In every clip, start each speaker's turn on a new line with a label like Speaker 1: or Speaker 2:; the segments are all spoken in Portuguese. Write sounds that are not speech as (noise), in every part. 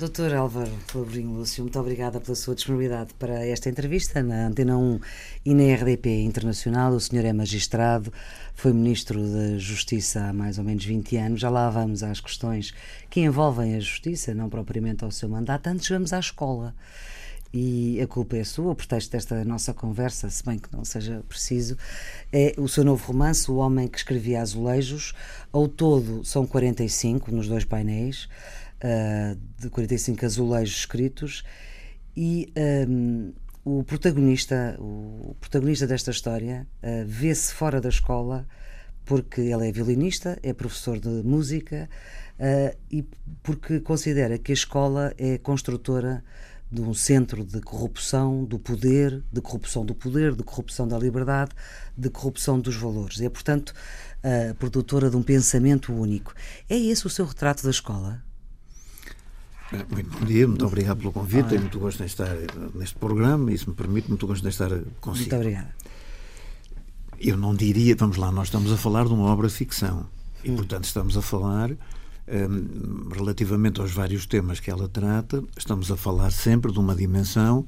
Speaker 1: Doutor Álvaro Fabrinho Lúcio, muito obrigada pela sua disponibilidade para esta entrevista na Antena 1 e na RDP Internacional. O senhor é magistrado, foi Ministro da Justiça há mais ou menos 20 anos. Já lá vamos às questões que envolvem a Justiça, não propriamente ao seu mandato. Antes vamos à escola. E a culpa é sua, o pretexto desta nossa conversa, se bem que não seja preciso, é o seu novo romance, O Homem que Escrevia Azulejos. Ao todo são 45 nos dois painéis uh, de 45 azulejos escritos e um, o protagonista, o protagonista desta história uh, vê-se fora da escola porque ele é violinista, é professor de música uh, e porque considera que a escola é construtora de um centro de corrupção do poder, de corrupção do poder, de corrupção da liberdade, de corrupção dos valores. É, portanto, produtora de um pensamento único. É esse o seu retrato da escola?
Speaker 2: Muito bom dia, muito obrigado pelo convite. Tenho muito gosto em estar neste programa e, se me permite, muito gosto em estar consigo.
Speaker 1: Muito obrigada.
Speaker 2: Eu não diria, vamos lá, nós estamos a falar de uma obra de ficção e, hum. portanto, estamos a falar, um, relativamente aos vários temas que ela trata, estamos a falar sempre de uma dimensão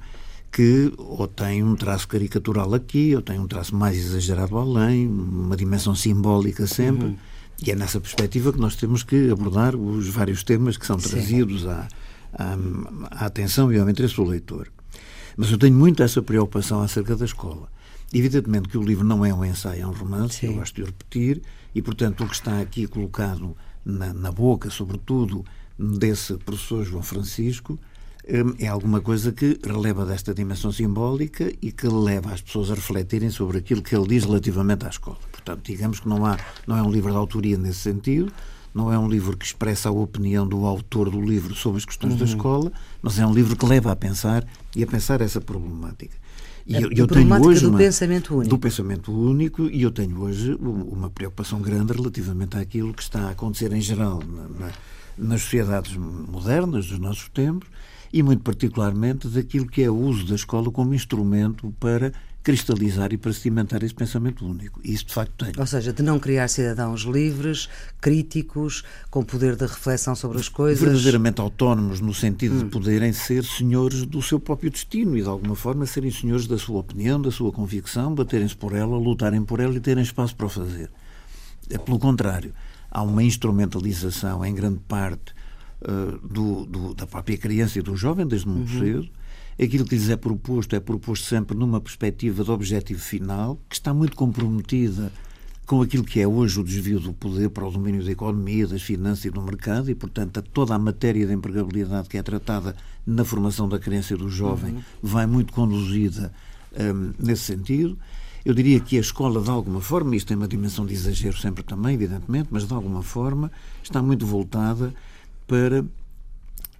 Speaker 2: que ou tem um traço caricatural aqui, ou tem um traço mais exagerado além, uma dimensão simbólica sempre. Uhum e é nessa perspectiva que nós temos que abordar os vários temas que são trazidos à, à, à, atenção e ao interesse do leitor. Mas eu tenho muito essa preocupação acerca da escola. Evidentemente que o livro não é um ensaio, é um romance, Sim. eu gosto de repetir, e portanto o que está aqui colocado na, na boca, sobretudo, desse professor João Francisco, é alguma coisa que releva desta dimensão simbólica e que leva as pessoas a refletirem sobre aquilo que ele diz relativamente à escola. Portanto, digamos que não, há, não é um livro de autoria nesse sentido, não é um livro que expressa a opinião do autor do livro sobre as questões uhum. da escola, mas é um livro que leva a pensar e a pensar essa problemática.
Speaker 1: E eu, eu tenho hoje do uma, pensamento único.
Speaker 2: Do pensamento único, e eu tenho hoje uma preocupação grande relativamente àquilo que está a acontecer em geral na, na, nas sociedades modernas dos nossos tempos e, muito particularmente, daquilo que é o uso da escola como instrumento para cristalizar e para cimentar esse pensamento único. E isso, de facto, tem.
Speaker 1: Ou seja, de não criar cidadãos livres, críticos, com poder de reflexão sobre as coisas.
Speaker 2: Verdadeiramente autónomos, no sentido hum. de poderem ser senhores do seu próprio destino e, de alguma forma, serem senhores da sua opinião, da sua convicção, baterem-se por ela, lutarem por ela e terem espaço para o fazer. É pelo contrário. Há uma instrumentalização, em grande parte, uh, do, do, da própria criança e do jovem, desde muito uhum. cedo aquilo que lhes é proposto é proposto sempre numa perspectiva de objetivo final, que está muito comprometida com aquilo que é hoje o desvio do poder para o domínio da economia, das finanças e do mercado, e, portanto, toda a matéria da empregabilidade que é tratada na formação da criança e do jovem uhum. vai muito conduzida um, nesse sentido. Eu diria que a escola, de alguma forma, isto tem uma dimensão de exagero sempre também, evidentemente, mas de alguma forma está muito voltada para,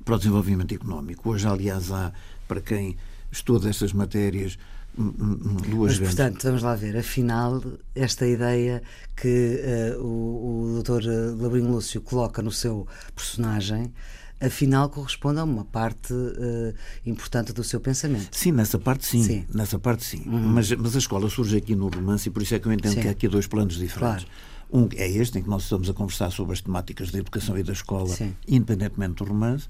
Speaker 2: para o desenvolvimento económico. Hoje, aliás, há para quem estuda estas matérias duas
Speaker 1: Mas,
Speaker 2: grandes.
Speaker 1: portanto, vamos lá ver, afinal, esta ideia que uh, o, o Dr. Labrinho Lúcio coloca no seu personagem afinal corresponde a uma parte uh, importante do seu pensamento.
Speaker 2: Sim, nessa parte sim, sim. nessa parte sim. Uhum. Mas, mas a escola surge aqui no romance e por isso é que eu entendo sim. que há aqui dois planos diferentes. Claro. Um é este, em que nós estamos a conversar sobre as temáticas da educação e da escola, sim. independentemente do romance,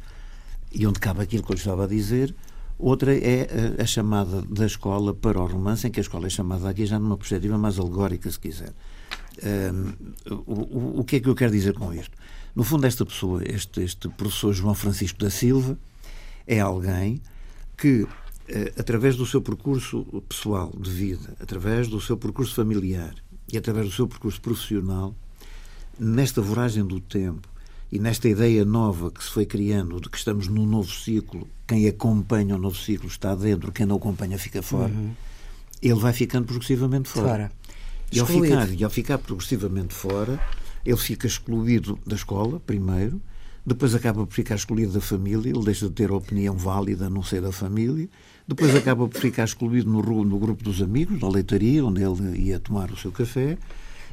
Speaker 2: e onde cabe aquilo que eu estava a dizer, Outra é a, a, chamada da escola para o romance, em que a escola é chamada aqui já numa perspectiva mais alegórica, se quiser. Um, o, o, que é que eu quero dizer com isto? No fundo, esta pessoa, este, este professor João Francisco da Silva, é alguém que, eh, através do seu percurso pessoal de vida, através do seu percurso familiar e através do seu percurso profissional, nesta voragem do tempo, e nesta ideia nova que se foi criando de que estamos num novo ciclo, quem acompanha o novo ciclo está dentro, quem não acompanha fica fora, uhum. ele vai ficando progressivamente fora. fora. E ao, ficar, e ao ficar progressivamente fora, ele fica excluído da escola, primeiro, depois acaba por ficar excluído da família, ele deixa de ter a opinião válida no seio da família, depois acaba por ficar excluído no, no grupo dos amigos, na leitaria, onde ele ia tomar o seu café,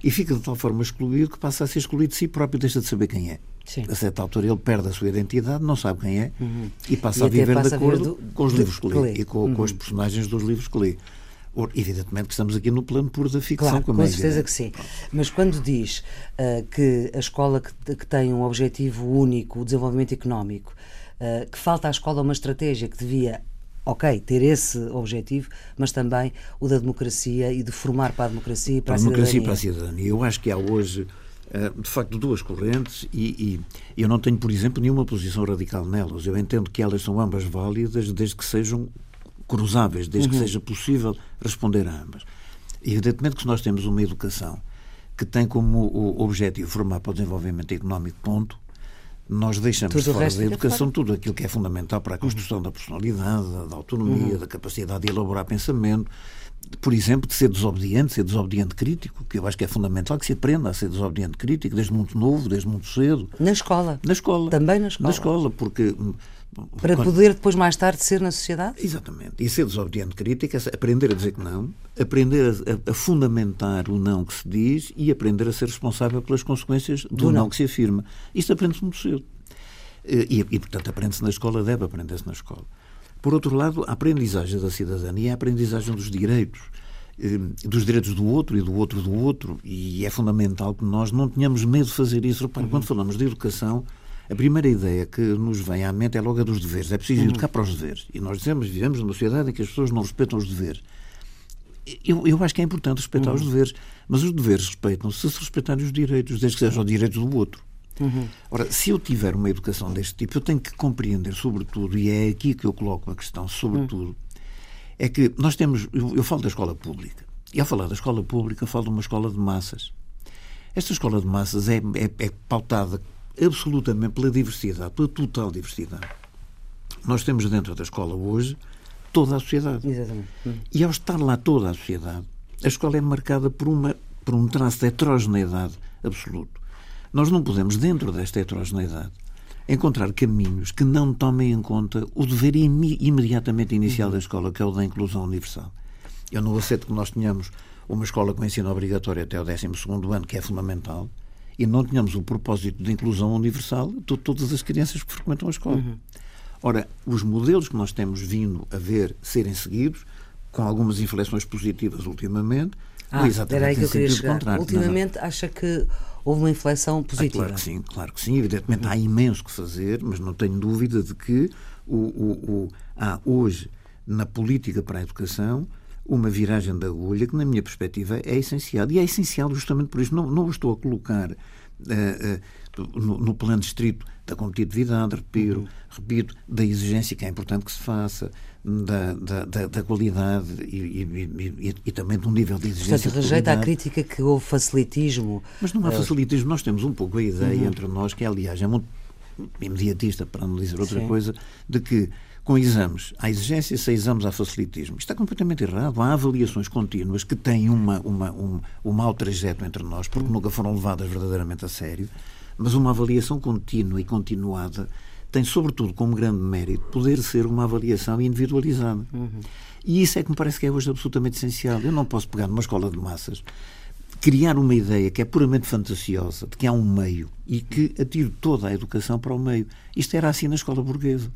Speaker 2: e fica de tal forma excluído que passa a ser excluído de si próprio, deixa de saber quem é. Sim. A certa altura ele perde a sua identidade, não sabe quem é uhum. e passa e a viver passa de acordo do, com os livros que lê, e com, uhum. com, os personagens dos livros que lê. Evidentemente que estamos aqui no plano puro da ficção.
Speaker 1: Claro, com certeza que sim. Mas quando diz uh, que a escola que, que, tem um objetivo único, o desenvolvimento económico, uh, que falta à escola uma estratégia que devia ok, ter esse objetivo, mas também o da democracia e de formar para a democracia e para, para a, a democracia
Speaker 2: cidadania. para a cidadania. Eu acho que há hoje, eh, de facto, duas correntes e, e eu não tenho, por exemplo, nenhuma posição radical nelas. Eu entendo que elas são ambas válidas desde que sejam cruzáveis, desde uhum. que seja possível responder a ambas. Evidentemente que se nós temos uma educação que tem como objetivo formar para o desenvolvimento económico, ponto, nós deixamos tudo de fora da educação fora. tudo aquilo que é fundamental para a construção da personalidade, da autonomia, uhum. da capacidade de elaborar pensamento, por exemplo, de ser desobediente, ser desobediente crítico, que eu acho que é fundamental que se aprenda a ser desobediente crítico desde muito novo, desde muito cedo.
Speaker 1: Na escola.
Speaker 2: Na escola.
Speaker 1: Também na escola.
Speaker 2: Na escola, porque hum,
Speaker 1: para quando... poder depois mais tarde ser na sociedade?
Speaker 2: Exatamente. E ser desobediente crítico é aprender a dizer que não, aprender a, a, fundamentar o não que se diz e aprender a ser responsável pelas consequências do, do não. não. que se afirma. Isto aprende-se muito cedo. E, e portanto, aprende-se na escola, deve aprender-se na escola. Por outro lado, a aprendizagem da cidadania é a aprendizagem dos direitos eh, dos direitos do outro e do outro do outro, e é fundamental que nós não tenhamos medo de fazer isso. Repare, uhum. quando falamos de educação, a primeira ideia que nos vem à mente é logo a dos deveres. É preciso uhum. educar para os deveres. E nós dizemos, vivemos numa sociedade em que as pessoas não respeitam os deveres. Eu, eu acho que é importante respeitar uhum. os deveres, mas os deveres respeitam-se se se respeitarem os direitos, desde que sejam os direitos do outro. Uhum. Ora, se eu tiver uma educação deste tipo, eu tenho que compreender, sobretudo, e é aqui que eu coloco a questão, sobretudo, é que nós temos. Eu, eu falo da escola pública. E ao falar da escola pública, falo de uma escola de massas. Esta escola de massas é, é, é pautada absolutamente pela diversidade, pela total diversidade. Nós temos dentro da escola hoje toda a sociedade.
Speaker 1: Exatamente.
Speaker 2: E ao estar lá toda a sociedade, a escola é marcada por, uma, por um traço de heterogeneidade absoluto. Nós não podemos, dentro desta heterogeneidade, encontrar caminhos que não tomem em conta o dever imediatamente inicial da escola, que é o da inclusão universal. Eu não aceito que nós tenhamos uma escola com ensino obrigatório até o 12 ano, que é fundamental, e não tenhamos o propósito de inclusão universal de todas as crianças que frequentam a escola. Uhum. Ora, os modelos que nós temos vindo a ver serem seguidos, com algumas inflexões positivas ultimamente,
Speaker 1: ah, exatamente era aí que eu queria chegar. Contrário. Ultimamente não, não. acha que houve uma inflexão positiva?
Speaker 2: Ah, claro que sim, claro que sim. Evidentemente há imenso que fazer, mas não tenho dúvida de que o, o, o, há hoje na política para a educação uma viragem da agulha que, na minha perspectiva, é essencial. E é essencial justamente por isso. Não, não estou a colocar uh, uh, no, no, plano estrito da competitividade, repito, uhum. repito, da exigência que é importante que se faça, da, da, da, da qualidade e, e, e, e, também um nível de exigência.
Speaker 1: Portanto, rejeita a crítica que houve facilitismo.
Speaker 2: Mas não há uh... facilitismo. Nós temos um pouco a ideia uhum. entre nós, que aliás é muito imediatista, para não dizer outra Sim. coisa, de que com exames à exigência, sem exames há facilitismo. Isto está completamente errado. Há avaliações contínuas que têm uma, uma, um, um mau trajeto entre nós, porque nunca foram levadas verdadeiramente a sério, mas uma avaliação contínua e continuada tem, sobretudo, como grande mérito, poder ser uma avaliação individualizada. Uhum. E isso é que me parece que é hoje absolutamente essencial. Eu não posso pegar numa escola de massas criar uma ideia que é puramente fantasiosa, de que há um meio e que atire toda a educação para o meio. Isto era assim na escola burguesa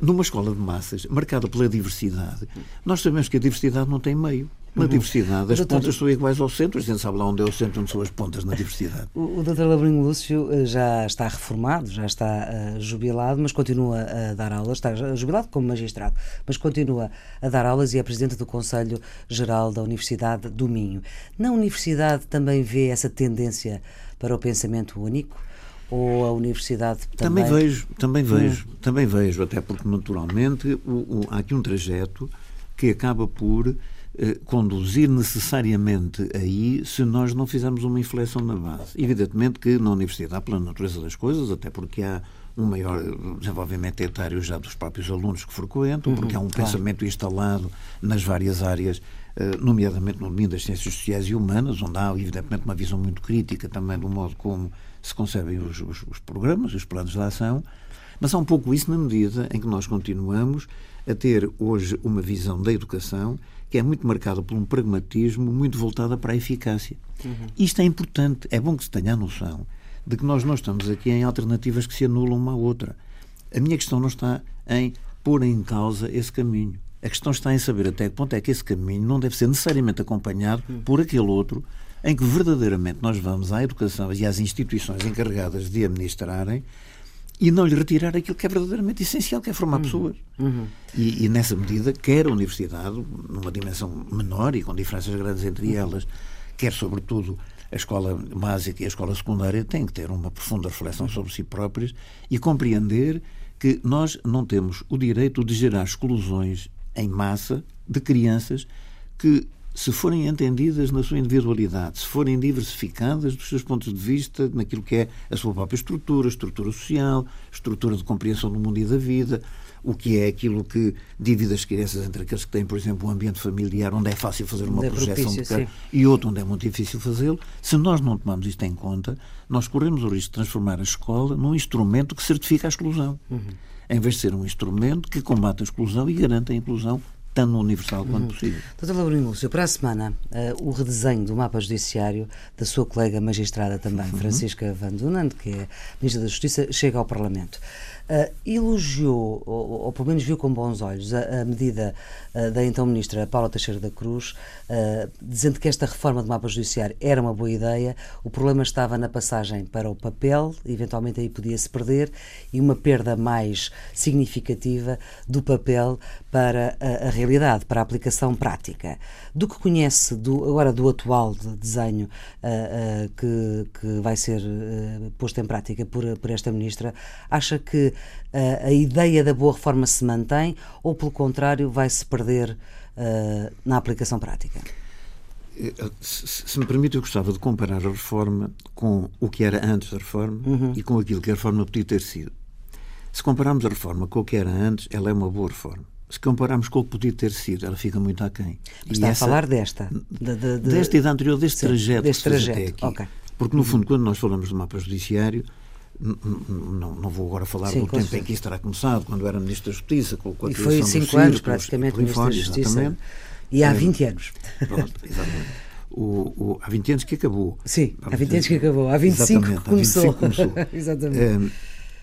Speaker 2: numa escola de massas, marcada pela diversidade, nós sabemos que a diversidade não tem meio. Na uhum. diversidade, as doutor... pontas são iguais ao centro, a gente sabe lá onde é o centro, onde são as pontas na diversidade.
Speaker 1: O, o Dr. Labrinho Lúcio eh, já está reformado, já está uh, jubilado, mas continua a dar aulas, está jubilado como magistrado, mas continua a dar aulas e é presidente do Conselho Geral da Universidade do Minho. Na universidade também vê essa tendência para o pensamento único? Ou a universidade
Speaker 2: também? Também vejo, também vejo, hum. também vejo, até porque naturalmente o, o, há aqui um trajeto que acaba por eh, conduzir necessariamente aí se nós não fizermos uma inflexão na base. Evidentemente que na universidade, pela natureza das coisas, até porque há um maior desenvolvimento etário já dos próprios alunos que frequentam, porque há um claro. pensamento instalado nas várias áreas, eh, nomeadamente no domínio das ciências sociais e humanas, onde há, evidentemente, uma visão muito crítica também do modo como se concebem os, os, os programas, os planos de ação, mas há um pouco isso na medida em que nós continuamos a ter hoje uma visão da educação que é muito marcada por um pragmatismo muito voltada para a eficácia. Uhum. Isto é importante, é bom que se tenha a noção de que nós não estamos aqui em alternativas que se anulam uma à outra. A minha questão não está em pôr em causa esse caminho. A questão está em saber até que ponto é que esse caminho não deve ser necessariamente acompanhado uhum. por aquele outro em que verdadeiramente nós vamos à educação e às instituições encarregadas de administrarem e não lhe retirar aquilo que é verdadeiramente essencial, que é formar uhum. pessoas. Uhum. E, e, nessa medida, quer a universidade, numa dimensão menor e com diferenças grandes entre uhum. elas, quer, sobretudo, a escola básica e a escola secundária, têm que ter uma profunda reflexão uhum. sobre si próprias e compreender que nós não temos o direito de gerar exclusões em massa de crianças que se forem entendidas na sua individualidade, se forem diversificadas dos seus pontos de vista, naquilo que é a sua própria estrutura, estrutura social, estrutura de compreensão do mundo e da vida, o que é aquilo que divide as crianças entre aqueles que têm, por exemplo, um ambiente familiar onde é fácil fazer uma é projeção propício, de e outro onde é muito difícil fazê-lo. Se nós não tomamos isto em conta, nós corremos o risco de transformar a escola num instrumento que certifica a exclusão. Uhum. Em vez de ser um instrumento que combate a exclusão e garante a inclusão tão universal quanto uhum. possível.
Speaker 1: Doutor Laurino Lúcio, para a semana, uh, o redesenho do mapa judiciário da sua colega magistrada também, uhum. Francisca Van Dunant, que é Ministra da Justiça, chega ao Parlamento. Uh, elogiou, ou, ou, pelo menos viu com bons olhos, a, a medida uh, da então Ministra Paula Teixeira da Cruz, uh, dizendo que esta reforma do mapa judiciário era uma boa ideia, o problema estava na passagem para o papel, eventualmente aí podia-se perder, e uma perda mais significativa do papel para a, a, realidade, para a aplicação prática. Do que conhece do, agora do atual desenho que, que vai ser posto em prática por, por esta Ministra, acha que uh, a ideia da boa reforma se mantém ou, pelo contrário, vai-se perder uh, na aplicação prática?
Speaker 2: Eh, se, se, me permite, eu gostava de comparar a reforma com o que era antes da reforma uhum. e com aquilo que a reforma podia ter sido. Se compararmos a reforma com o que era antes, ela é uma boa reforma. Se compararmos com o que podia ter sido, ela fica muito aquém.
Speaker 1: Mas está essa, a falar desta?
Speaker 2: De, de, de, desta e da anterior, deste sim, trajeto deste trajeto. Okay. Porque, no uhum. fundo, quando nós falamos do mapa judiciário, não, não vou agora falar Sim, do tempo em que isso terá começado, quando era Ministro da Justiça, com a
Speaker 1: E foi cinco anos, praticamente, Ministro da Justiça. E há 20 anos.
Speaker 2: Pronto, exatamente. O, o, há 20 anos que acabou.
Speaker 1: Sim, há 20 anos que acabou. Há 25 que começou. Há 25 começou. (laughs) exatamente.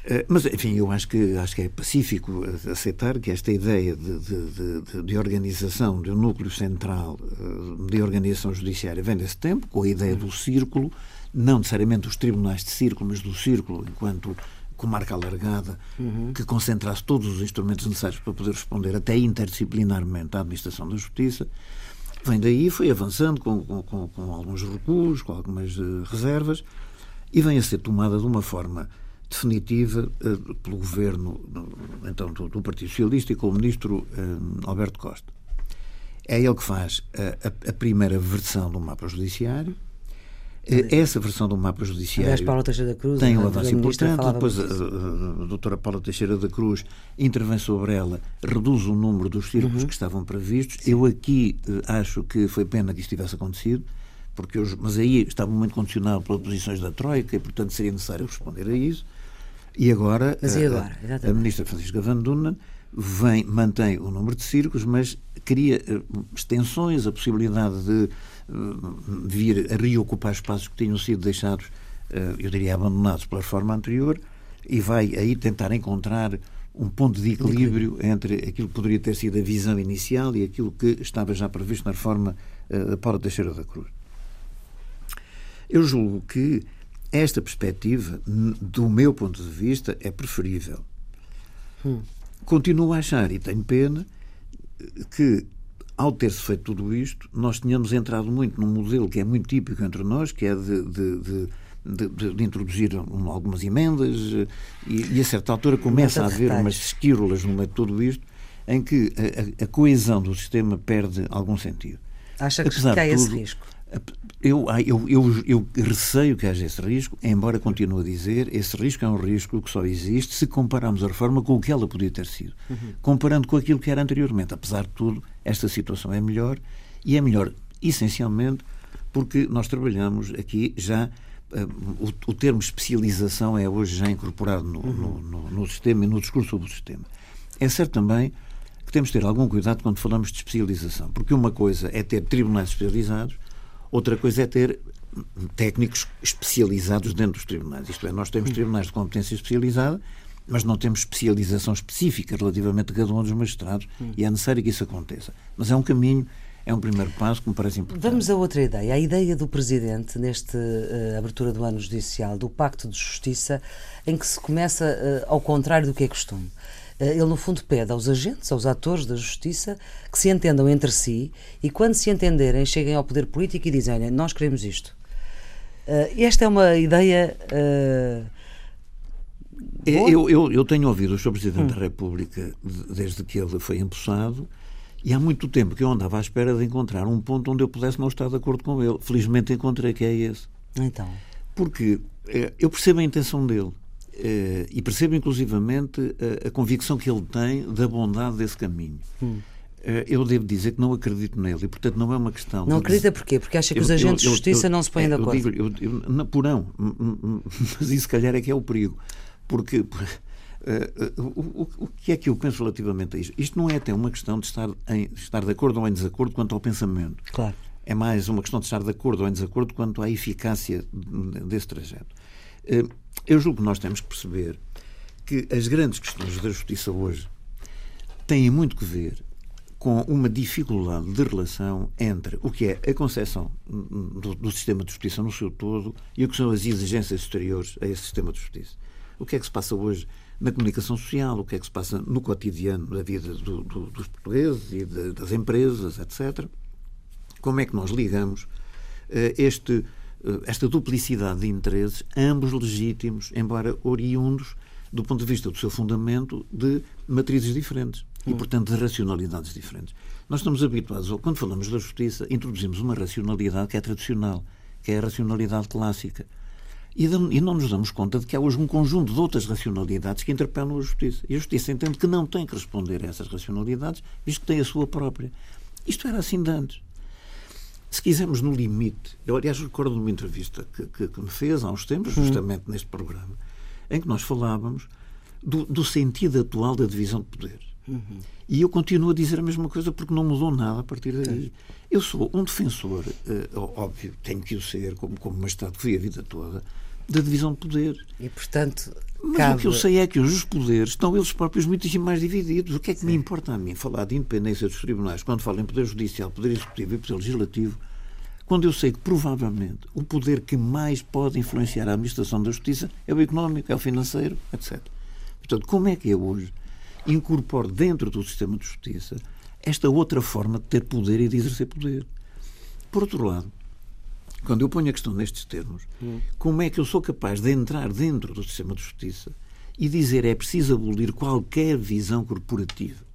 Speaker 2: É, mas, enfim, eu acho que, acho que é pacífico aceitar que esta ideia de, de, de, de organização de um núcleo central eh, de organização judiciária vem desse tempo, com a ideia do círculo, não necessariamente os tribunais de círculo, mas do círculo enquanto comarca alargada, uhum. que concentrasse todos os instrumentos necessários para poder responder até interdisciplinarmente à administração da justiça. Vem daí, foi avançando com, com, com alguns recuos, com algumas uh, reservas, e vem a ser tomada de uma forma definitiva uh, pelo governo então, do, do, Partido Socialista e com o ministro uh, Alberto Costa. É ele que faz a, a primeira versão do mapa judiciário, essa versão do mapa judiciário
Speaker 1: Cruz,
Speaker 2: tem um avanço importante. Depois a, doutora Paula Teixeira da Cruz intervém sobre ela, reduz o número dos círculos uhum. que estavam previstos. Sim. Eu aqui uh, acho que foi pena que isso tivesse acontecido, porque eu, mas aí estava muito condicionado pelas posições da Troika e, portanto, seria necessário responder a isso. E agora,
Speaker 1: e agora?
Speaker 2: A, a, ministra Francisca Van Dunen vem, mantém o número de círculos, mas cria uh, extensões, a possibilidade de vir a reocupar espaços que tinham sido deixados, eh, eu diria, abandonados pela reforma anterior, e vai aí tentar encontrar um ponto de equilíbrio entre aquilo que poderia ter sido a visão inicial e aquilo que estava já previsto na reforma eh, da Paula Teixeira da Cruz. Eu julgo que esta perspectiva, do meu ponto de vista, é preferível. Hum. Continuo a achar, e tenho pena, que ao ter-se feito tudo isto, nós tínhamos entrado muito num modelo que é muito típico entre nós, que é de, de, de de, de, de, introduzir algumas emendas e, e, a certa altura começa a haver umas esquírolas no meio de tudo isto em que a, a, coesão do sistema perde algum sentido.
Speaker 1: Acha que Apesar cai tudo, esse risco?
Speaker 2: Eu, eu, eu, eu, receio que haja esse risco, embora continue a dizer, esse risco é um risco que só existe se compararmos a reforma com o que ela podia ter sido. Uhum. Comparando com aquilo que era anteriormente. Apesar de tudo, esta situação é melhor e é melhor essencialmente porque nós trabalhamos aqui já. Uh, o, o, termo especialização é hoje já incorporado no, uhum. no, no, no sistema e no discurso sobre o sistema. É certo também que temos de ter algum cuidado quando falamos de especialização, porque uma coisa é ter tribunais especializados Outra coisa é ter técnicos especializados dentro dos tribunais. Isto é, nós temos tribunais de competência especializada, mas não temos especialização específica relativamente a cada um dos magistrados hum. e é necessário que isso aconteça. Mas é um caminho é um primeiro passo que me parece importante.
Speaker 1: Vamos a outra ideia. A ideia do Presidente, nesta uh, abertura do ano judicial, do Pacto de Justiça, em que se começa uh, ao contrário do que é costume. Uh, ele, no fundo, pede aos agentes, aos atores da Justiça, que se entendam entre si e, quando se entenderem, cheguem ao poder político e dizem: Olha, nós queremos isto. esta é uma ideia.
Speaker 2: Eu, eu, eu, tenho ouvido o Sr. Presidente hum. da República desde que ele foi empossado e há muito tempo que eu andava à espera de encontrar um ponto onde eu pudesse não estar de acordo com ele. Felizmente encontrei que é esse.
Speaker 1: Então.
Speaker 2: Porque eh, eu percebo a intenção dele. Eh, e percebo inclusivamente a, a, convicção que ele tem da bondade desse caminho. Hum. Eh, eu devo dizer que não acredito nele e, portanto, não é uma questão.
Speaker 1: Não acredita porquê? Porque acha que eu, os agentes eu, eu, de justiça não se põem de acordo.
Speaker 2: Digo, eu, eu, porão, (laughs) mas isso, se calhar, é que é o perigo. Porque Uh, (laughs) o, o, o, que é que eu penso relativamente a isto? Isto não é até uma questão de estar, em, estar de acordo ou em desacordo quanto ao pensamento.
Speaker 1: Claro.
Speaker 2: É mais uma questão de estar de acordo ou em desacordo quanto à eficácia desse trajeto. Uh, eu julgo que nós temos que perceber que as grandes questões da justiça hoje têm muito que ver com uma dificuldade de relação entre o que é a concepção do, do, sistema de justiça no seu todo e o que são as exigências exteriores a esse sistema de justiça. O que é que se passa hoje na comunicação social, o que é que se passa no cotidiano da vida do, do, dos portugueses e de, das empresas, etc. Como é que nós ligamos uh, este, esta duplicidade de interesses, ambos legítimos, embora oriundos, do ponto de vista do seu fundamento, de matrizes diferentes e, hum. portanto, de racionalidades diferentes. Nós estamos habituados, quando falamos da justiça, introduzimos uma racionalidade que é tradicional, que é a racionalidade clássica e, não nos damos conta de que há hoje um conjunto de outras racionalidades que interpelam a justiça. E a justiça entende que não tem que responder a essas racionalidades, visto que tem a sua própria. Isto era assim de antes. Se quisermos no limite, eu aliás recordo de uma entrevista que, que, que me fez há uns tempos, uhum. justamente uhum. neste programa, em que nós falávamos do, do sentido atual da divisão de poderes. Uhum. E eu continuo a dizer a mesma coisa porque não mudou nada a partir daí. Eu sou um defensor, uh, óbvio, tenho que o ser, como, como magistrado que fui a vida toda, da divisão de poder.
Speaker 1: E, portanto,
Speaker 2: Mas cabe... o que eu sei é que hoje os poderes estão eles próprios muitíssimo mais divididos. O que é que Sim. me importa a mim falar de independência dos tribunais quando falo em poder judicial, poder executivo e poder legislativo, quando eu sei que provavelmente o poder que mais pode influenciar a administração da justiça é o económico, é o financeiro, etc. Portanto, como é que eu hoje incorporo dentro do sistema de justiça esta outra forma de ter poder e de exercer poder? Por outro lado, quando eu ponho a questão nestes termos, hum. como é que eu sou capaz de entrar dentro do sistema de justiça e dizer é preciso abolir qualquer visão corporativa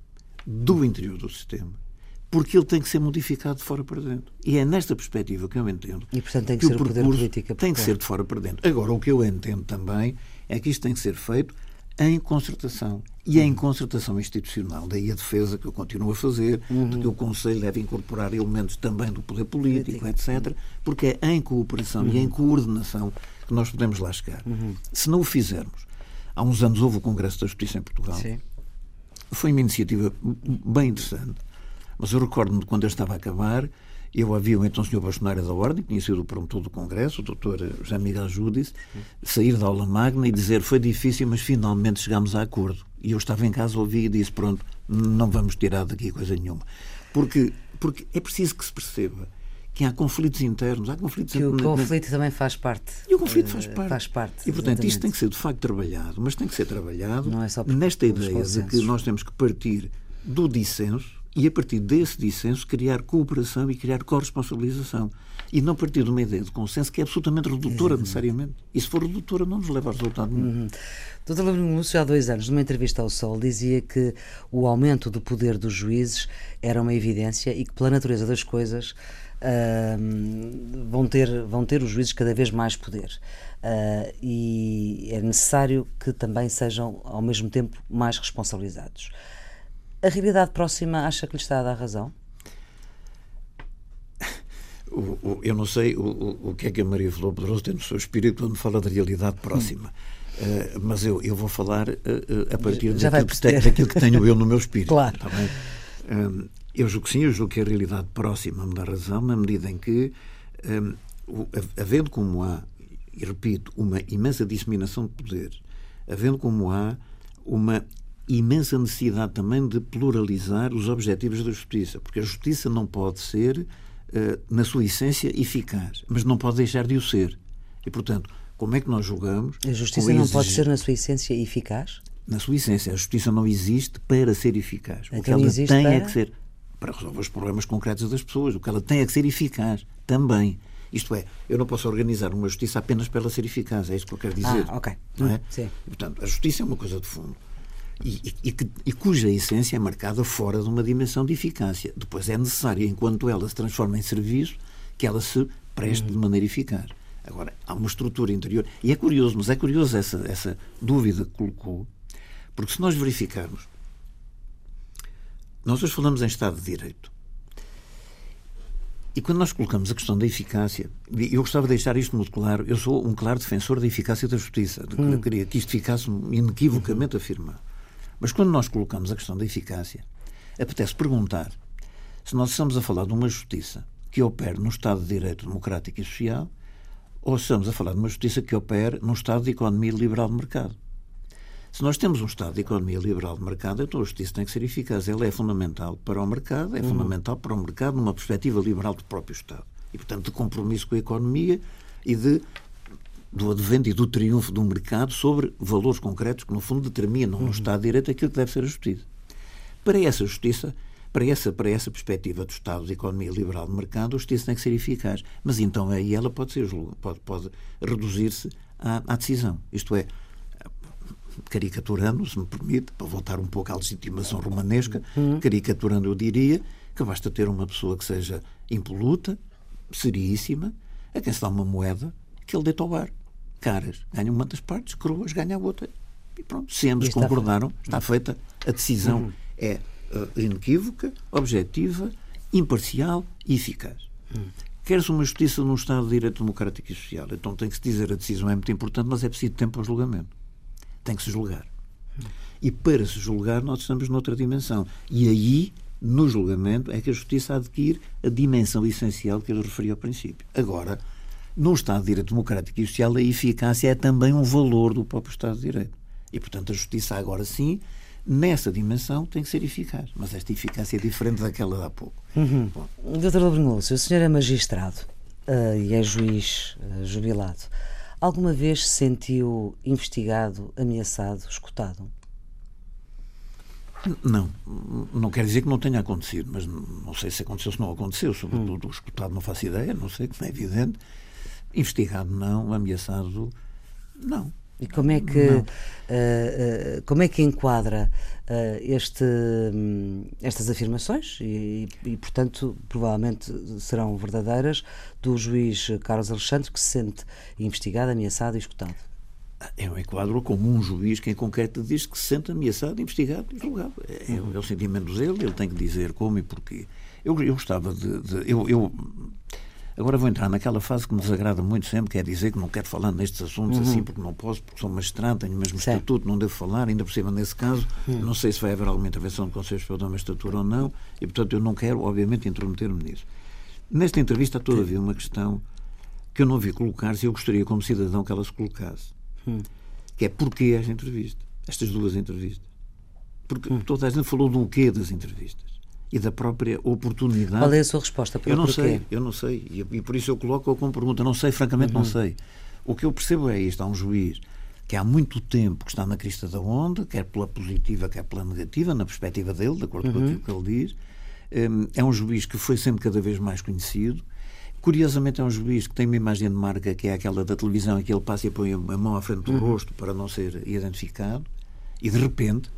Speaker 2: do interior do sistema, porque ele tem que ser modificado de fora para dentro. E é nesta perspectiva que eu entendo.
Speaker 1: E, portanto, tem que, que ser o poder político.
Speaker 2: Tem que ser de fora para dentro. Agora, o que eu entendo também é que isto tem que ser feito em concertação. E é em concertação institucional. Daí a defesa que eu continuo a fazer, uhum. de que o Conselho deve incorporar elementos também do poder político, etc. Porque é em cooperação uhum. e em coordenação que nós podemos lá chegar. Uhum. Se não o fizermos, há uns anos houve o Congresso da Justiça em Portugal. Sim. Foi uma iniciativa bem interessante. Mas eu recordo-me de quando eu estava a acabar, eu havia o então senhor bastonário da Ordem, sido o promotor do Congresso, o doutor José Miguel Júdice, sair da aula magna e dizer foi difícil, mas finalmente chegámos a acordo. E eu estava em casa, ouvi e disse, pronto, não vamos tirar daqui coisa nenhuma. Porque, porque é preciso que se perceba que há conflitos internos, há conflitos
Speaker 1: que o conflito também faz parte.
Speaker 2: E o conflito faz eh, parte.
Speaker 1: Faz parte
Speaker 2: e, portanto, exatamente. isto tem que ser de facto trabalhado, mas tem que ser trabalhado é nesta ideia de que nós temos que partir do dissenso e, a partir desse dissenso, criar cooperação e criar corresponsabilização. E não partir de uma ideia de consenso que é absolutamente redutora, Exatamente. necessariamente. E se for redutora, não nos leva a resultado nenhum. Uhum.
Speaker 1: Dr. Leandro Lúcio, há dois anos, numa entrevista ao Sol, dizia que o aumento do poder dos juízes era uma evidência e que, pela natureza das coisas, uh, vão, ter, vão ter os juízes cada vez mais poder. Uh, e é necessário que também sejam, ao mesmo tempo, mais responsabilizados. A realidade próxima acha que lhe está a dar razão?
Speaker 2: O, o, eu não sei o, o, que é que a Maria Flor Pedroso tem no seu espírito quando fala da realidade próxima. Hum. Uh, mas eu, eu vou falar uh, uh, a partir daquilo que, te, daquilo, que tenho eu no meu espírito.
Speaker 1: Claro.
Speaker 2: Tá um, eu julgo que sim, eu julgo que a realidade próxima me dá razão, na medida em que, um, havendo como há, e repito, uma imensa disseminação de poder, havendo como há uma imensa necessidade também de pluralizar os objetivos da justiça, porque a justiça não pode ser, uh, na sua essência, eficaz, mas não pode deixar de o ser. E, portanto, como é que nós julgamos?
Speaker 1: A justiça não pode ser, na sua essência, eficaz?
Speaker 2: Na sua essência. A justiça não existe para ser eficaz. Então, o que ela tem para... é que ser para resolver os problemas concretos das pessoas. O que ela tem é que ser eficaz também. Isto é, eu não posso organizar uma justiça apenas para ela ser eficaz, é isso que eu quero dizer.
Speaker 1: Ah, ok.
Speaker 2: Não é?
Speaker 1: Sim.
Speaker 2: Portanto, a justiça é uma coisa de fundo. E, e, e, cuja essência é marcada fora de uma dimensão de eficácia. Depois é necessário, enquanto ela se transforma em serviço, que ela se preste de maneira eficaz. Agora, há uma estrutura interior. E é curioso, mas é curioso essa, essa dúvida que colocou, porque se nós verificarmos, nós hoje falamos em Estado de Direito. E quando nós colocamos a questão da eficácia, eu gostava de deixar isto muito claro, eu sou um claro defensor da eficácia da justiça, de, hum. queria que isto ficasse inequivocamente uhum. afirmado. Mas quando nós colocamos a questão da eficácia, apetece perguntar se nós estamos a falar de uma justiça que opera no Estado de Direito Democrático e Social ou se estamos a falar de uma justiça que opera num Estado de economia liberal de mercado. Se nós temos um Estado de economia liberal de mercado, então a justiça tem que ser eficaz. Ela é fundamental para o mercado, é uhum. fundamental para o mercado numa perspectiva liberal do próprio Estado. E, portanto, de compromisso com a economia e de do advento e do triunfo do mercado sobre valores concretos que, no fundo, determinam uhum. no Estado de Direito aquilo que deve ser a justiça. Para essa justiça, para essa, para essa perspectiva do Estado de economia liberal de mercado, a justiça tem que ser eficaz. Mas então aí ela pode, ser, pode, pode reduzir-se à, à decisão. Isto é, caricaturando, se me permite, para voltar um pouco à legitimação romanesca, uhum. caricaturando, eu diria que basta ter uma pessoa que seja impoluta, seríssima, a quem se dá uma moeda que ele deita ao ar. Caras, ganha uma das partes, cruas, ganha a outra. E pronto, se ambos concordaram, está feita a decisão. Uhum. É uh, inequívoca, objetiva, imparcial e eficaz. Uhum. Quer-se uma justiça num Estado de Direito Democrático e Social. Então tem que se dizer a decisão é muito importante, mas é preciso tempo para o julgamento tem que se julgar. E para se julgar, nós estamos noutra dimensão. E aí, no julgamento, é que a justiça adquire a dimensão essencial que eu referi ao princípio. Agora, no Estado de Direito Democrático e Social, a eficácia é também um valor do próprio Estado de Direito. E, portanto, a justiça, agora sim, nessa dimensão, tem que ser eficaz. Mas esta eficácia é diferente daquela de há pouco.
Speaker 1: Uhum. Doutor Labrinoso, o senhor é magistrado uh, e é juiz uh, jubilado. Alguma vez se sentiu investigado, ameaçado, escutado?
Speaker 2: Não, não quer dizer que não tenha acontecido, mas não sei se aconteceu, se não aconteceu, sobretudo hum. escutado não faço ideia, não sei, que não é evidente. Investigado não, ameaçado não.
Speaker 1: E como é que, uh, uh, como é que enquadra uh, este, um, estas afirmações, e, e, portanto, provavelmente serão verdadeiras, do juiz Carlos Alexandre, que se sente investigado, ameaçado e escutado?
Speaker 2: Eu enquadro como um juiz que em concreto diz que se sente ameaçado, investigado e julgado. É, é, o sentimento dele, ele tem que dizer como e porquê. Eu, eu gostava de. de eu, eu Agora vou entrar naquela fase que me desagrada muito sempre, que é dizer que não quero falar nestes assuntos uhum. assim, porque não posso, porque sou magistrado, tenho o mesmo certo. estatuto, não devo falar, ainda por cima nesse caso, uhum. não sei se vai haver alguma intervenção do Conselho Superior da Magistratura ou não, e portanto eu não quero, obviamente, intrometer-me nisso. Nesta entrevista há todavia uma questão que eu não vi colocar-se e eu gostaria, como cidadão, que ela se colocasse. Uhum. Que é porquê esta entrevista? Estas duas entrevistas. Porque hum. toda a gente falou do quê das entrevistas e da própria oportunidade.
Speaker 1: Qual é a sua resposta para
Speaker 2: Eu não sei, eu não sei. E, e, por isso eu coloco como pergunta. Não sei, francamente, uhum. não sei. O que eu percebo é isto: há um juiz que há muito tempo que está na crista da onda, quer pela positiva, quer pela negativa, na perspectiva dele, de acordo uhum. com aquilo que ele diz. Hum, é um juiz que foi sempre cada vez mais conhecido. Curiosamente, é um juiz que tem uma imagem de marca que é aquela da televisão em que ele passa e põe a mão à frente do uhum. rosto para não ser identificado. E de repente,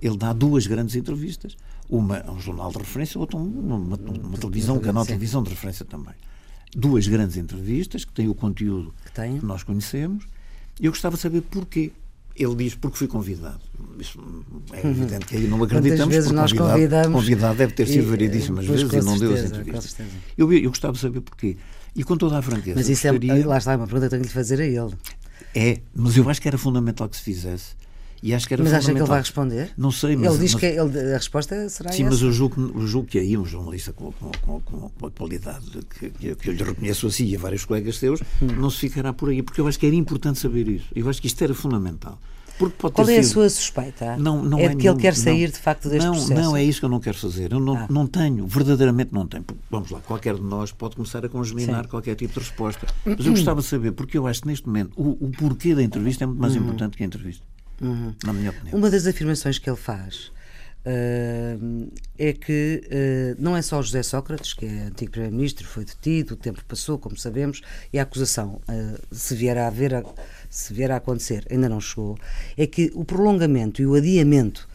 Speaker 2: ele dá duas grandes entrevistas uma um jornal de referência, outra uma, uma, uma televisão, um canal de televisão de referência também. Duas grandes entrevistas que têm o conteúdo que, tem. que nós conhecemos. E eu gostava de saber porquê. Ele diz porque fui convidado. Isso é uhum. evidente que aí não acreditamos.
Speaker 1: vezes nós convidado, convidamos.
Speaker 2: Convidado deve ter sido variedíssimas vezes e não deu as entrevistas. Eu, eu gostava de saber porquê. E com toda a franqueza.
Speaker 1: Mas isso é gostaria... é, lá está, é uma pergunta que tenho de fazer a ele.
Speaker 2: É, mas eu acho que era fundamental que se fizesse e acho que era
Speaker 1: mas acha que ele vai responder?
Speaker 2: Não sei, mas.
Speaker 1: Ele diz
Speaker 2: mas,
Speaker 1: que ele, a resposta será
Speaker 2: Sim,
Speaker 1: essa.
Speaker 2: mas eu julgo, eu julgo que aí um jornalista com, com, com, com a qualidade que, que, que, eu lhe reconheço assim e a vários colegas seus, hum. não se ficará por aí, porque eu acho que era importante saber isso. Eu acho que isto era fundamental.
Speaker 1: Qual é sido... a sua suspeita? Não, não é, é que ele quer sair
Speaker 2: não,
Speaker 1: de facto deste
Speaker 2: não,
Speaker 1: processo?
Speaker 2: Não, é isso que eu não quero fazer. Eu não, ah. não tenho, verdadeiramente não tenho. Vamos lá, qualquer de nós pode começar a congeminar Sim. qualquer tipo de resposta. Mas eu gostava de saber, porque eu acho que neste momento o, o porquê da entrevista é muito mais uhum. importante que a entrevista. Uhum. Na minha opinião.
Speaker 1: Uma das afirmações que ele faz Uh, é que uh, não é só José Sócrates, que é antigo Primeiro-Ministro, foi detido, o tempo passou, como sabemos, e a acusação, uh, se, vier a haver, a, se vier a acontecer, ainda não chegou, é que o prolongamento e o adiamento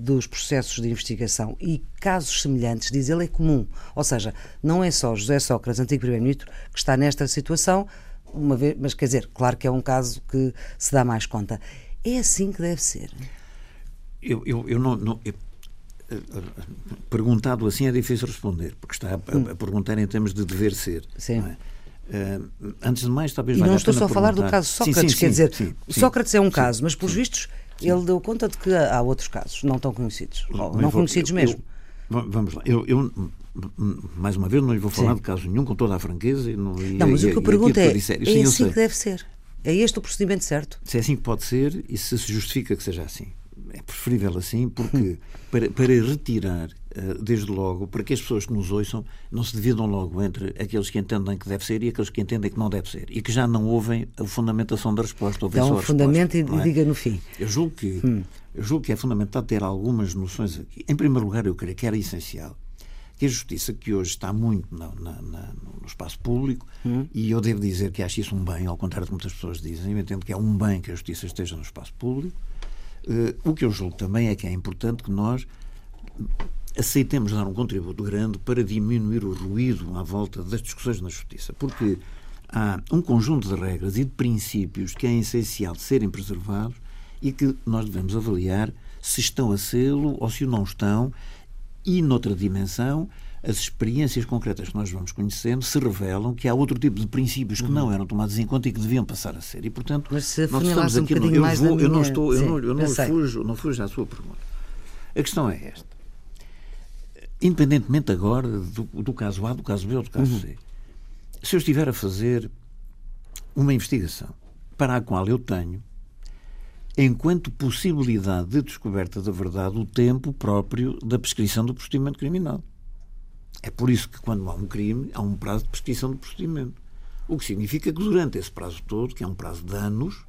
Speaker 1: dos processos de investigação e casos semelhantes, diz ele, é comum. Ou seja, não é só José Sócrates, antigo Primeiro-Ministro, que está nesta situação, uma vez, mas quer dizer, claro que é um caso que se dá mais conta. É assim que deve ser.
Speaker 2: Eu, eu, eu não. não eu, eh, perguntado assim é difícil responder, porque está a, a, a perguntar em termos de dever ser. Sim. Uh, antes de mais, talvez.
Speaker 1: E não estou só a falar do caso Sócrates, sim, sim, quer dizer, sim, Sócrates é um caso, mas pelos vistos ele deu conta de que há outros casos não tão conhecidos, ou não vou, conhecidos eu, mesmo.
Speaker 2: Eu, vamos lá, eu, eu, mais uma vez não lhe vou falar de caso nenhum com toda a franqueza. E não,
Speaker 1: não mas e, o que eu pergunto é: é assim que deve ser? É este o procedimento certo?
Speaker 2: Se é assim que pode ser e se se justifica que seja assim é preferível assim, porque (laughs) para, para retirar, eh, desde logo, para que as pessoas que nos ouçam não se dividam logo entre aqueles que entendem que deve ser e aqueles que entendem que não deve ser e que já não ouvem a fundamentação da resposta.
Speaker 1: Dá um fundamento resposta, e, é? diga no fim.
Speaker 2: Eu julgo, que, hum. eu julgo que é fundamental ter algumas noções aqui. Em primeiro lugar, eu creio que era essencial que a justiça, que hoje está muito na, na, na, no espaço público, hum. e eu devo dizer que acho isso um bem, ao contrário de muitas pessoas dizem, eu entendo que é um bem que a justiça esteja no espaço público, Uh, o que eu julgo também é que é importante que nós aceitemos dar um contributo grande para diminuir o ruído à volta das discussões na justiça, porque há um conjunto de regras e de princípios que é essencial de serem preservados e que nós devemos avaliar se estão a sê-lo ou se o não estão, e noutra dimensão, as experiências concretas que nós vamos conhecendo se revelam que há outro tipo de princípios que uhum. não eram tomados em conta e que deviam passar a ser. E, portanto,
Speaker 1: Mas se nós estamos aqui. Um eu, vou,
Speaker 2: eu não estou, Sim, eu não, eu não fujo, não fujo à sua pergunta. A questão é esta. Independentemente agora do, do caso A, do caso B ou do caso uhum. C, se eu estiver a fazer uma investigação para a qual eu tenho enquanto possibilidade de descoberta da verdade o tempo próprio da prescrição do procedimento criminal. É por isso que, quando há um crime, há um prazo de prescrição do procedimento. O que significa que, durante esse prazo todo, que é um prazo de anos,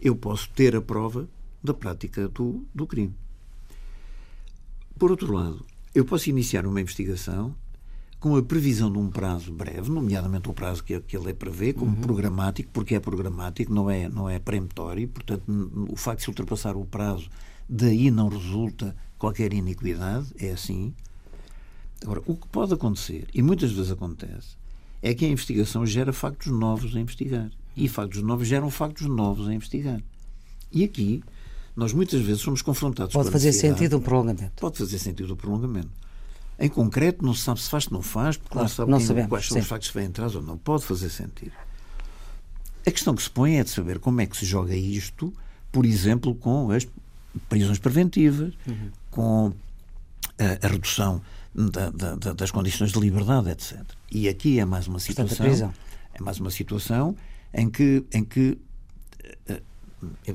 Speaker 2: eu posso ter a prova da prática do, do crime. Por outro lado, eu posso iniciar uma investigação com a previsão de um prazo breve, nomeadamente o prazo que, que a lei prevê, como uhum. programático, porque é programático, não é, não é peremptório, portanto, o facto de se ultrapassar o prazo, daí não resulta qualquer iniquidade, é assim. Agora, o que pode acontecer, e muitas vezes acontece, é que a investigação gera factos novos a investigar. E factos novos geram factos novos a investigar. E aqui, nós muitas vezes somos confrontados
Speaker 1: pode
Speaker 2: com
Speaker 1: Pode fazer sentido um prolongamento.
Speaker 2: Pode fazer sentido o um prolongamento. Em concreto, não se sabe se faz ou não faz, porque claro, não sabe
Speaker 1: não
Speaker 2: quem,
Speaker 1: sabemos,
Speaker 2: quais são sim. os factos que vêm atrás ou não. Pode fazer sentido. A questão que se põe é de saber como é que se joga isto, por exemplo, com as prisões preventivas, uhum. com a, a redução da, da, das condições de liberdade, etc. E aqui é mais uma situação. É mais uma situação em que, em que eh,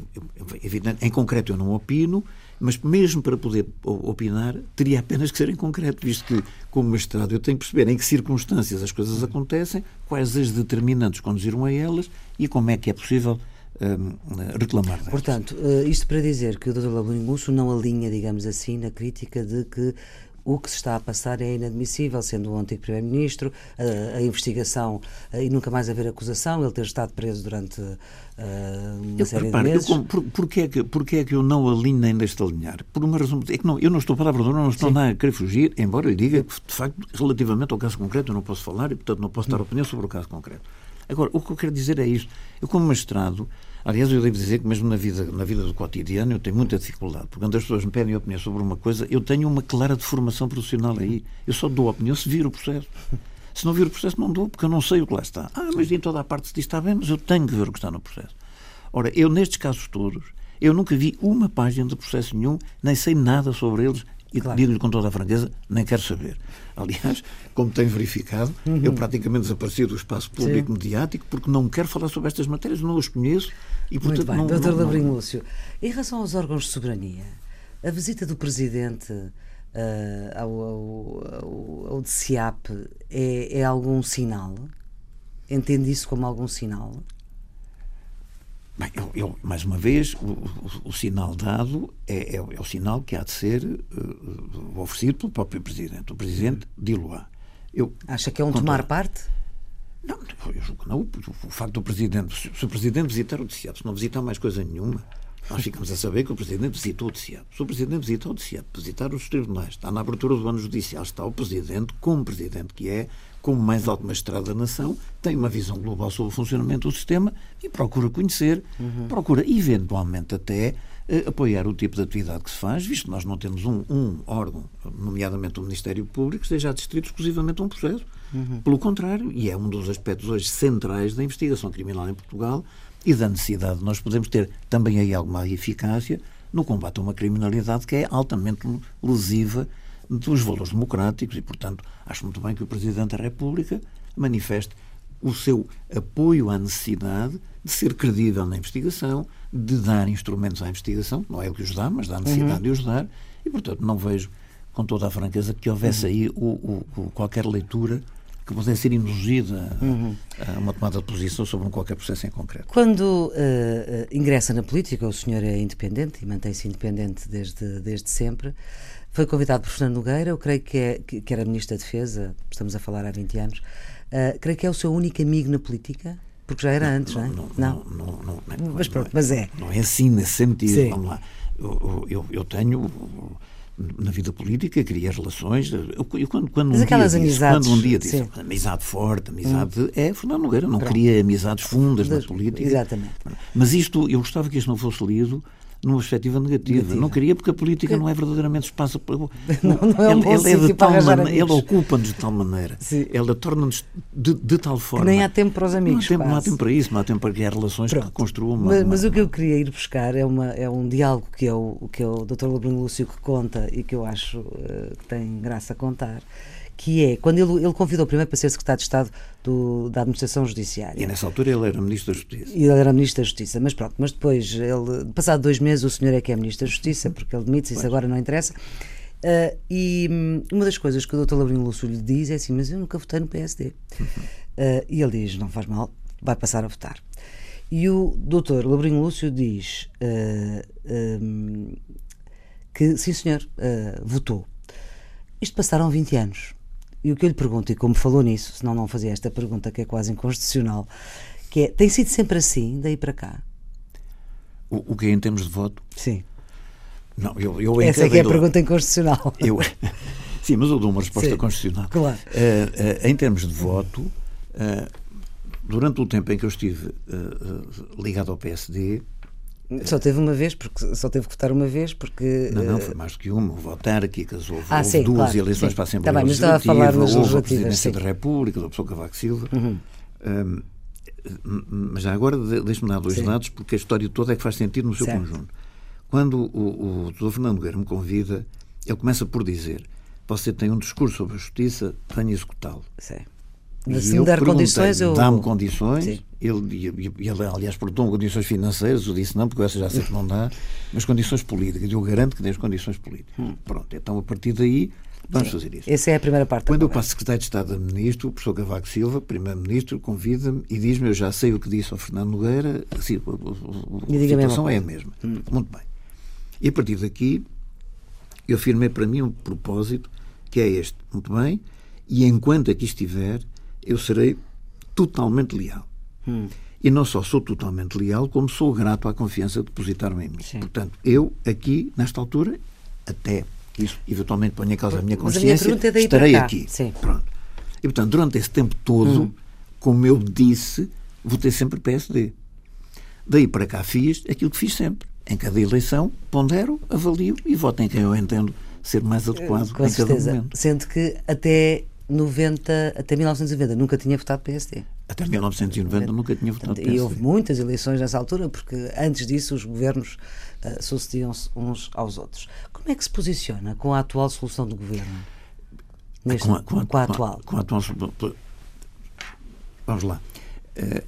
Speaker 2: eh, em concreto eu não opino, mas mesmo para poder opinar, teria apenas que ser em concreto, visto que, como magistrado, eu tenho que perceber em que circunstâncias as coisas acontecem, quais as determinantes conduziram a elas e como é que é possível um, reclamar delas.
Speaker 1: Portanto, eh, isto para dizer que o Dr. Labuingusso não alinha, digamos assim, na crítica de que o que se está a passar é inadmissível, sendo o antigo Primeiro-Ministro, a, a, investigação e nunca mais haver acusação, ele ter estado preso durante uh, uma eu, série repare, de meses.
Speaker 2: Eu, por, porquê, é que, porquê é que eu não alinho nem deixo de alinhar? Por uma razão. É que não, eu não estou, palavra não estou nada a querer fugir, embora eu diga que, de facto, relativamente ao caso concreto, eu não posso falar e, portanto, não posso dar hum. opinião sobre o caso concreto. Agora, o que eu quero dizer é isto. Eu, como magistrado, Aliás, eu devo dizer que mesmo na vida, na vida do cotidiano eu tenho muita dificuldade, porque quando as pessoas me pedem opinião sobre uma coisa, eu tenho uma clara deformação profissional aí. Eu só dou opinião se vir o processo. Se não vir o processo, não dou, porque eu não sei o que lá está. Ah, mas em toda a parte se diz está bem, mas eu tenho que ver o que está no processo. Ora, eu nestes casos todos, eu nunca vi uma página de processo nenhum, nem sei nada sobre eles, E claro. digo-lhe com toda a franqueza, nem quero saber. Aliás, como tem verificado, uhum. eu praticamente desapareci do espaço público Sim. mediático porque não quero falar sobre estas matérias, não os conheço
Speaker 1: e, portanto, Muito bem. Não, Doutor Labrinho Lúcio, em relação aos órgãos de soberania, a visita do Presidente uh, ao, ao, ao, ao DCIAP é, é algum sinal? Entende isso como algum sinal?
Speaker 2: Bem, eu, eu, mais uma vez, o, o, o sinal dado é, é, é, o sinal que há de ser uh, oferecido pelo próprio Presidente. O Presidente diluá.
Speaker 1: Eu, Acha que é um tomar parte?
Speaker 2: Não, eu julgo que não. O, facto do Presidente, se o Presidente visitar o DCIAP, se não visitar mais coisa nenhuma, nós ficamos a saber que o Presidente visitou o DCIAP. Se o Presidente visitou o DCIAP, visitar os tribunais, está na abertura do ano judicial, está o Presidente, como Presidente que é, como mais alto magistrado da nação, tem uma visão global sobre o funcionamento do sistema e procura conhecer, uhum. procura eventualmente até eh, apoiar o tipo de atividade que se faz, visto que nós não temos um, um órgão, nomeadamente o Ministério Público, que esteja adstrito exclusivamente a um processo. Uhum. Pelo contrário, e é um dos aspectos hoje centrais da investigação criminal em Portugal e da necessidade de nós podemos ter também aí alguma eficácia no combate a uma criminalidade que é altamente lesiva dos valores democráticos e, portanto, acho muito bem que o Presidente da República manifeste o seu apoio à necessidade de ser credível na investigação, de dar instrumentos à investigação, não é ele que os dá, mas dá a necessidade uhum. de os dar, e, portanto, não vejo, com toda a franqueza, que houvesse uhum. aí o, o, o, qualquer leitura que pudesse ser induzida uhum. a uma tomada de posição sobre um qualquer processo em concreto.
Speaker 1: Quando uh, ingressa na política, o senhor é independente e mantém-se independente desde, desde sempre. Foi convidado por Fernando Nogueira, eu creio que, é, que, que era Ministro da Defesa, estamos a falar há 20 anos. Uh, creio que é o seu único amigo na política? Porque já era
Speaker 2: não,
Speaker 1: antes, não,
Speaker 2: não é? Não, não, não, não,
Speaker 1: mas pronto, mas é.
Speaker 2: Não é assim nesse sentido. Sim. Vamos lá. Eu, eu, eu tenho na vida política, criei relações. Eu, eu quando, quando,
Speaker 1: Mas um aquelas
Speaker 2: dia
Speaker 1: amizades.
Speaker 2: Disse, quando um dia disse, amizade forte, amizade. Hum. É Fernando Nogueira, não Pronto. queria amizades fundas das, na política.
Speaker 1: Exatamente.
Speaker 2: Mas isto, eu gostava que isto não fosse lido numa perspectiva negativa. negativa. Não queria porque a política que... não é verdadeiramente espaço para... (laughs)
Speaker 1: não, não é um ela, é de tal
Speaker 2: maneira, ela ocupa-nos de tal maneira, Sim. ela torna-nos de, de, tal forma.
Speaker 1: Que nem há tempo para os amigos.
Speaker 2: Não há tempo, não há tempo para isso, não há tempo para criar relações Pronto. que construam uma,
Speaker 1: mas,
Speaker 2: uma,
Speaker 1: mas, o que eu queria ir buscar é, uma, é um diálogo que é o, que é o Dr. Bruno Lúcio que conta e que eu acho uh, que tem graça a contar que é quando ele, ele convidou primeiro para ser secretário de Estado do, da Administração Judiciária.
Speaker 2: E nessa altura ele era Ministro da Justiça.
Speaker 1: E ele era Ministro da Justiça, mas pronto, mas depois, ele, passado dois meses, o senhor é que é Ministro da Justiça, porque ele demite-se, isso agora não interessa. Uh, e hum, uma das coisas que o Dr. Laurindo Lúcio lhe diz é assim: Mas eu nunca votei no PSD. Uhum. Uh, e ele diz: Não faz mal, vai passar a votar. E o Dr. Labrinho Lúcio diz uh, um, que, sim senhor, votou. Isto passaram 20 anos. E o que eu lhe pergunto, e como falou nisso, senão não fazia esta pergunta que é quase inconstitucional, que é, tem sido sempre assim, daí para cá?
Speaker 2: O, o que é em termos de voto?
Speaker 1: Sim.
Speaker 2: Não, eu, eu
Speaker 1: Essa é que é a pergunta inconstitucional.
Speaker 2: Eu, (laughs) sim, mas eu dou uma resposta sim, constitucional.
Speaker 1: Claro.
Speaker 2: Uh, uh, em termos de voto, uh, durante o tempo em que eu estive ligado ao PSD,
Speaker 1: só teve uma vez, porque só teve que votar uma vez, porque.
Speaker 2: Não, não, foi mais do que uma. Houve autárquicas, houve, ah, houve sim, duas claro, eleições sim. para a Assembleia
Speaker 1: tá bem, Legislativa, estava a falar
Speaker 2: houve a Presidência sim. da República, da pessoa Cavaco Silva. Uhum. Um, mas já agora deixe-me dar dois sim. dados, porque a história toda é que faz sentido no seu certo. conjunto. Quando o, o Dr. Fernando Guerra me convida, ele começa por dizer: Você tem um discurso sobre a justiça, venha executá-lo.
Speaker 1: Sim. Se me der condições, eu.
Speaker 2: Dá-me condições. Sim. Ele, ele, aliás, perguntou condições financeiras. Eu disse não, porque essa já sei que não dá. Mas condições políticas. Eu garanto que dê as condições políticas. Hum. Pronto, então a partir daí. Vamos Sim. fazer isso.
Speaker 1: Essa é a primeira parte.
Speaker 2: Quando eu passo secretário de Estado a Ministro, o professor Cavaco Silva, Primeiro-Ministro, convida-me e diz-me: Eu já sei o que disse ao Fernando Nogueira, assim, a, a, a situação é a mesma. Hum. Muito bem. E a partir daqui, eu afirmei para mim um propósito que é este: Muito bem, e enquanto aqui estiver, eu serei totalmente leal. Hum. E não só sou totalmente leal, como sou grato à confiança que depositaram em mim. Sim. Portanto, eu aqui, nesta altura, até que isso eventualmente ponha em causa a minha consciência, a minha é estarei aqui. Sim. Pronto. E, portanto, durante esse tempo todo, hum. como eu disse, votei sempre PSD. Daí para cá fiz aquilo que fiz sempre. Em cada eleição, pondero, avalio e voto em quem eu entendo ser mais adequado Com em certeza. cada momento.
Speaker 1: Sendo que até 90, até 1990 nunca tinha votado PSD.
Speaker 2: Até 1990 nunca tinha votado
Speaker 1: E houve muitas eleições nessa altura, porque antes disso os governos uh, sucediam-se uns aos outros. Como é que se posiciona com a atual solução do governo? Neste, com, a, com, a, com a atual?
Speaker 2: Com a atual. Vamos lá. Uh,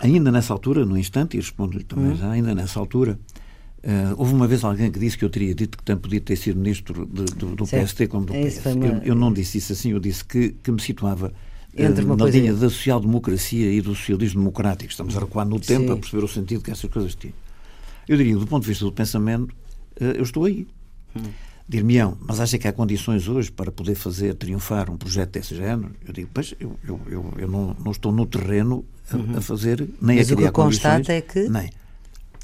Speaker 2: ainda nessa altura, no instante, e respondo-lhe também hum. já, ainda nessa altura, Uh, houve uma vez alguém que disse que eu teria dito que também podia ter sido ministro de, do, do PST como do PS. Uma... Eu, eu, não disse isso assim, eu disse que, que me situava entre uma na linha da social-democracia e do socialismo democrático. Estamos a recuar no tempo Sim. a perceber o sentido que essas coisas tinham. Eu diria, do ponto de vista do pensamento, eh, eu estou aí. Hum. Dir-me-ão, mas acha que há condições hoje para poder fazer triunfar um projeto desse género? Eu digo, pois, eu, eu, eu, eu não, não, estou no terreno a, uhum. a fazer, nem
Speaker 1: mas
Speaker 2: a criar
Speaker 1: o que constata
Speaker 2: é
Speaker 1: que
Speaker 2: nem.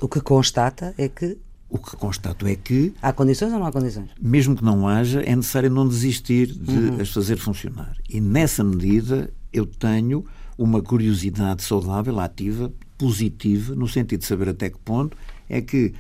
Speaker 1: O que constata é que
Speaker 2: o que constato é que.
Speaker 1: Há condições ou não há condições?
Speaker 2: Mesmo que não haja, é necessário não desistir de uhum. as fazer funcionar. E nessa medida eu tenho uma curiosidade saudável, ativa, positiva, no sentido de saber até que ponto é que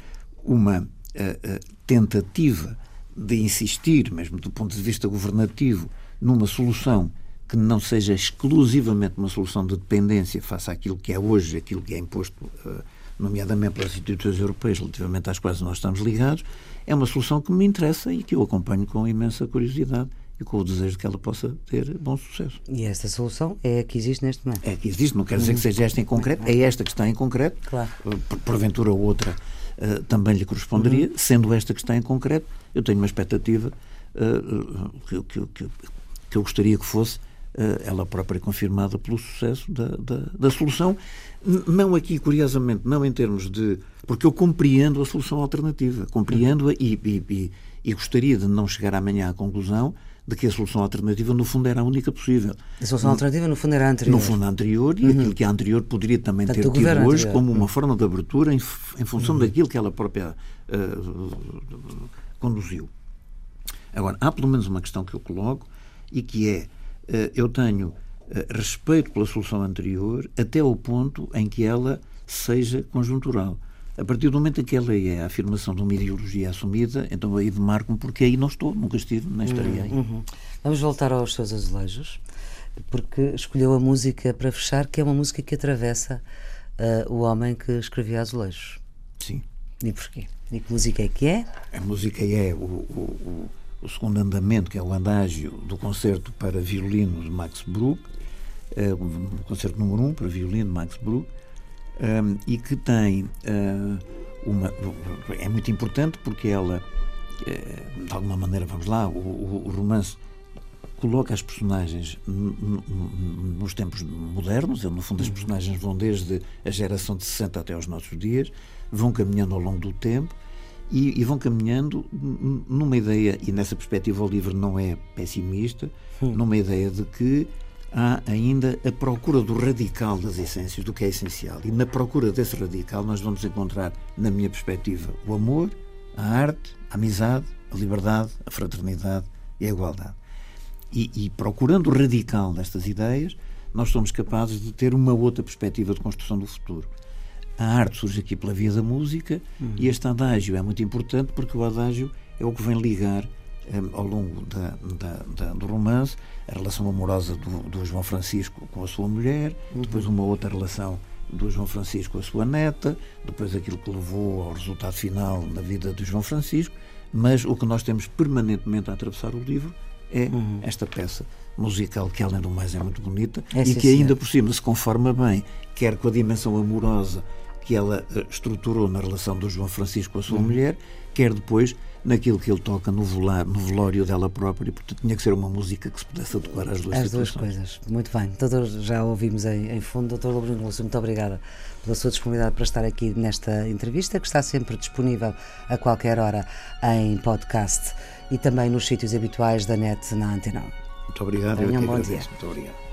Speaker 2: uma uh, uh, tentativa de insistir, mesmo do ponto de vista governativo, numa solução que não seja exclusivamente uma solução de dependência face àquilo que é hoje, aquilo que é imposto, uh, nomeadamente pelas instituições europeias, relativamente às quais nós estamos ligados, é uma solução que me interessa e que eu acompanho com imensa curiosidade e com o desejo de que ela possa ter bom sucesso.
Speaker 1: E essa solução é a que existe neste momento?
Speaker 2: É a que existe, não quer dizer que seja esta em concreto, é esta que está em concreto,
Speaker 1: claro.
Speaker 2: Eh, porventura outra uh, também lhe corresponderia, uhum. sendo esta que está em concreto, eu tenho uma expectativa uh, que, que, que, que, eu gostaria que fosse ela própria confirmada pelo sucesso da, da, da solução, não aqui, curiosamente, não em termos de. Porque eu compreendo a solução alternativa, compreendo-a e, e, e, gostaria de não chegar amanhã à conclusão de que a solução alternativa, no fundo, era a única possível.
Speaker 1: A solução no, alternativa, no fundo, era a anterior.
Speaker 2: No fundo, a anterior, e uhum. aquilo que a anterior poderia também ter tido hoje anterior. como uma uhum. forma de abertura em, em função uhum. daquilo que ela própria uh, conduziu. Agora, há pelo menos uma questão que eu coloco e que é: eu tenho uh, respeito pela solução anterior até ao ponto em que ela seja conjuntural. A partir do momento em que ela é a afirmação de uma ideologia assumida, então aí demarco-me porque aí não estou, nunca estive, nem estarei aí.
Speaker 1: Uhum. Vamos voltar aos seus azulejos, porque escolheu a música para fechar, que é uma música que atravessa uh, o homem que escrevia azulejos.
Speaker 2: Sim.
Speaker 1: E porquê? E que música é que é?
Speaker 2: A música é o, o, o, o segundo andamento, que é o andágio do concerto para violino de Max Bruch, uh, o concerto número 1 um para violino de Max Bruch, um, e que tem uh, uma. É muito importante porque ela, uh, de alguma maneira, vamos lá, o, o, o romance coloca as personagens nos tempos modernos, no fundo as uhum. personagens vão desde a geração de 60 até aos nossos dias, vão caminhando ao longo do tempo e, e vão caminhando numa ideia, e nessa perspectiva o livro não é pessimista, hum. numa ideia de que há ainda a procura do radical das essências, do que é essencial. E na procura desse radical nós vamos encontrar, na minha perspectiva, o amor, a arte, a amizade, a liberdade, a fraternidade e a igualdade. E, e procurando o radical destas ideias, nós somos capazes de ter uma outra perspectiva de construção do futuro. A arte surge aqui pela via da música uhum. e este adágio é muito importante porque o adágio é o que vem ligar ao longo da, da, da, do romance, a relação amorosa do, do, João Francisco com a sua mulher, uhum. depois uma outra relação do João Francisco com a sua neta, depois aquilo que levou ao resultado final na vida do João Francisco, mas o que nós temos permanentemente a atravessar o livro é uhum. esta peça musical que além do mais é muito bonita é, e que ainda por cima se conforma bem, quer com a dimensão amorosa que ela uh, estruturou na relação do João Francisco com a sua mulher, quer depois naquilo que ele toca no, volar, no velório dela própria, e portanto tinha que ser uma música que se pudesse adequar às duas
Speaker 1: As duas coisas, muito bem. Doutor, já ouvimos em, em fundo. Doutor Lobrino Lúcio, muito obrigada pela sua disponibilidade para estar aqui nesta entrevista, que está sempre disponível a qualquer hora em podcast e também nos sítios habituais da net na Antena.
Speaker 2: Muito obrigado, Tenham que um agradeço. Dia. Muito obrigado.